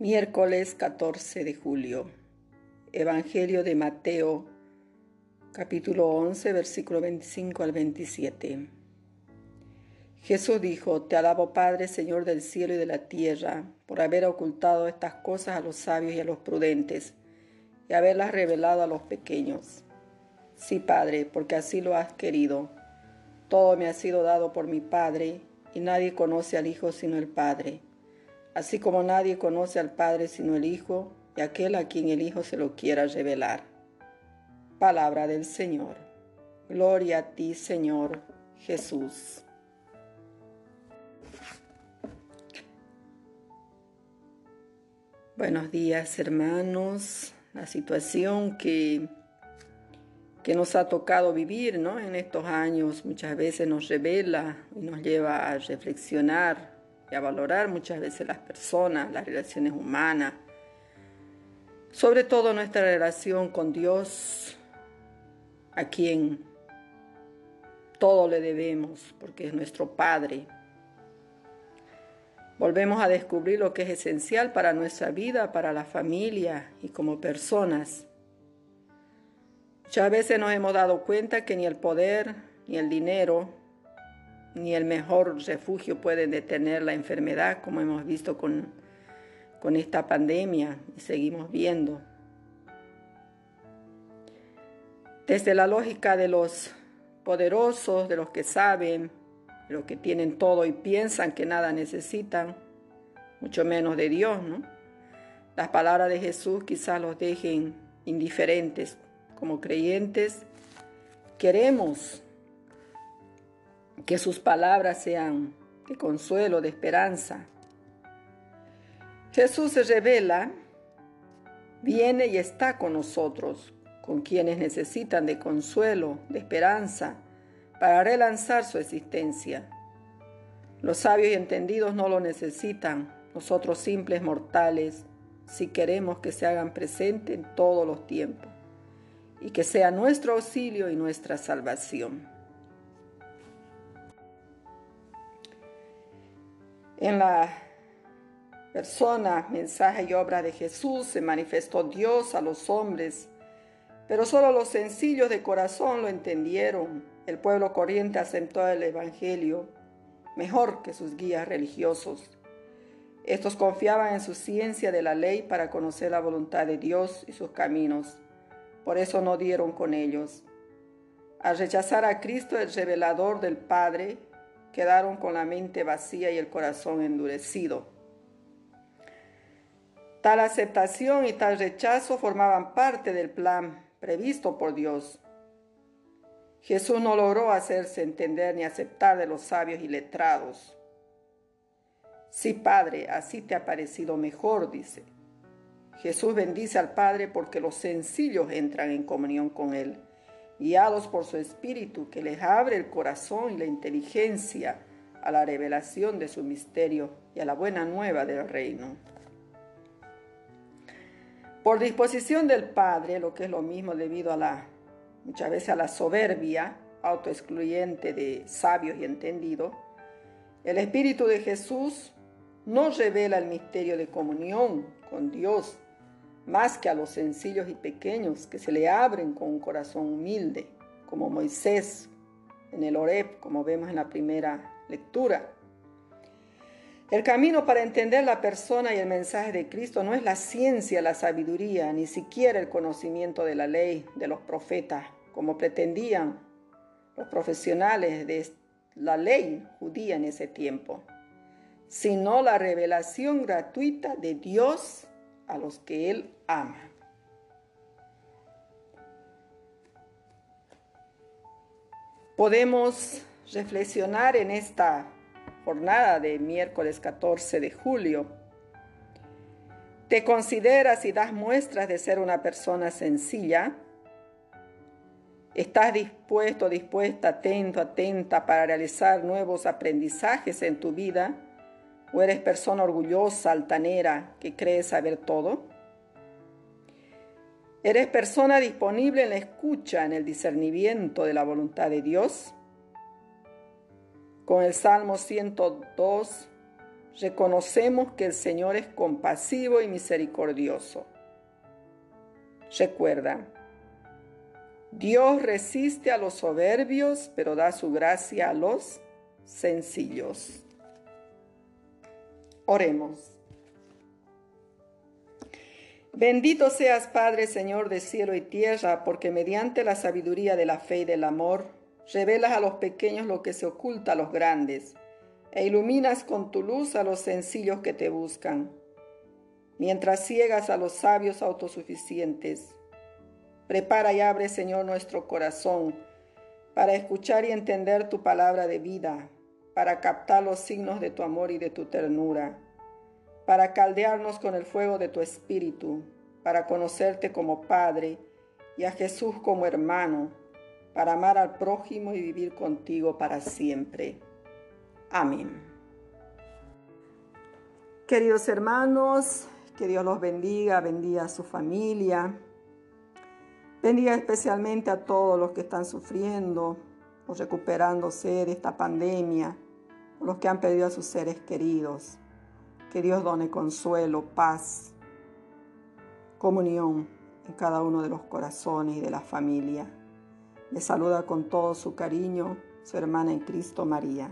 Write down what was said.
Miércoles 14 de julio. Evangelio de Mateo, capítulo 11, versículo 25 al 27. Jesús dijo, Te alabo Padre, Señor del cielo y de la tierra, por haber ocultado estas cosas a los sabios y a los prudentes, y haberlas revelado a los pequeños. Sí, Padre, porque así lo has querido. Todo me ha sido dado por mi Padre, y nadie conoce al Hijo sino el Padre así como nadie conoce al Padre sino el Hijo y aquel a quien el Hijo se lo quiera revelar. Palabra del Señor. Gloria a ti, Señor Jesús. Buenos días, hermanos. La situación que, que nos ha tocado vivir ¿no? en estos años muchas veces nos revela y nos lleva a reflexionar y a valorar muchas veces las personas, las relaciones humanas, sobre todo nuestra relación con Dios, a quien todo le debemos, porque es nuestro Padre. Volvemos a descubrir lo que es esencial para nuestra vida, para la familia y como personas. Muchas veces nos hemos dado cuenta que ni el poder, ni el dinero, ni el mejor refugio puede detener la enfermedad, como hemos visto con, con esta pandemia y seguimos viendo. Desde la lógica de los poderosos, de los que saben, de los que tienen todo y piensan que nada necesitan, mucho menos de Dios, ¿no? Las palabras de Jesús quizás los dejen indiferentes. Como creyentes, queremos que sus palabras sean de consuelo, de esperanza. Jesús se revela, viene y está con nosotros, con quienes necesitan de consuelo, de esperanza, para relanzar su existencia. Los sabios y entendidos no lo necesitan, nosotros simples mortales, si queremos que se hagan presente en todos los tiempos y que sea nuestro auxilio y nuestra salvación. En la persona, mensaje y obra de Jesús se manifestó Dios a los hombres, pero solo los sencillos de corazón lo entendieron. El pueblo corriente aceptó el Evangelio mejor que sus guías religiosos. Estos confiaban en su ciencia de la ley para conocer la voluntad de Dios y sus caminos. Por eso no dieron con ellos. Al rechazar a Cristo, el revelador del Padre, quedaron con la mente vacía y el corazón endurecido. Tal aceptación y tal rechazo formaban parte del plan previsto por Dios. Jesús no logró hacerse entender ni aceptar de los sabios y letrados. Sí, Padre, así te ha parecido mejor, dice. Jesús bendice al Padre porque los sencillos entran en comunión con Él guiados por su Espíritu que les abre el corazón y la inteligencia a la revelación de su misterio y a la buena nueva del reino. Por disposición del Padre, lo que es lo mismo debido a la, muchas veces a la soberbia autoexcluyente de sabios y entendidos, el Espíritu de Jesús nos revela el misterio de comunión con Dios más que a los sencillos y pequeños que se le abren con un corazón humilde, como Moisés en el Oreb, como vemos en la primera lectura. El camino para entender la persona y el mensaje de Cristo no es la ciencia, la sabiduría, ni siquiera el conocimiento de la ley, de los profetas, como pretendían los profesionales de la ley judía en ese tiempo, sino la revelación gratuita de Dios a los que Él ama. Podemos reflexionar en esta jornada de miércoles 14 de julio. ¿Te consideras y das muestras de ser una persona sencilla? ¿Estás dispuesto, dispuesta, atento, atenta para realizar nuevos aprendizajes en tu vida? ¿O eres persona orgullosa, altanera, que cree saber todo? ¿Eres persona disponible en la escucha, en el discernimiento de la voluntad de Dios? Con el Salmo 102 reconocemos que el Señor es compasivo y misericordioso. Recuerda, Dios resiste a los soberbios, pero da su gracia a los sencillos. Oremos. Bendito seas, Padre, Señor de cielo y tierra, porque mediante la sabiduría de la fe y del amor, revelas a los pequeños lo que se oculta a los grandes, e iluminas con tu luz a los sencillos que te buscan, mientras ciegas a los sabios autosuficientes. Prepara y abre, Señor, nuestro corazón para escuchar y entender tu palabra de vida, para captar los signos de tu amor y de tu ternura para caldearnos con el fuego de tu espíritu, para conocerte como Padre y a Jesús como hermano, para amar al prójimo y vivir contigo para siempre. Amén. Queridos hermanos, que Dios los bendiga, bendiga a su familia, bendiga especialmente a todos los que están sufriendo o recuperándose de esta pandemia, los que han perdido a sus seres queridos. Que Dios done consuelo, paz, comunión en cada uno de los corazones y de la familia. Le saluda con todo su cariño su hermana en Cristo María.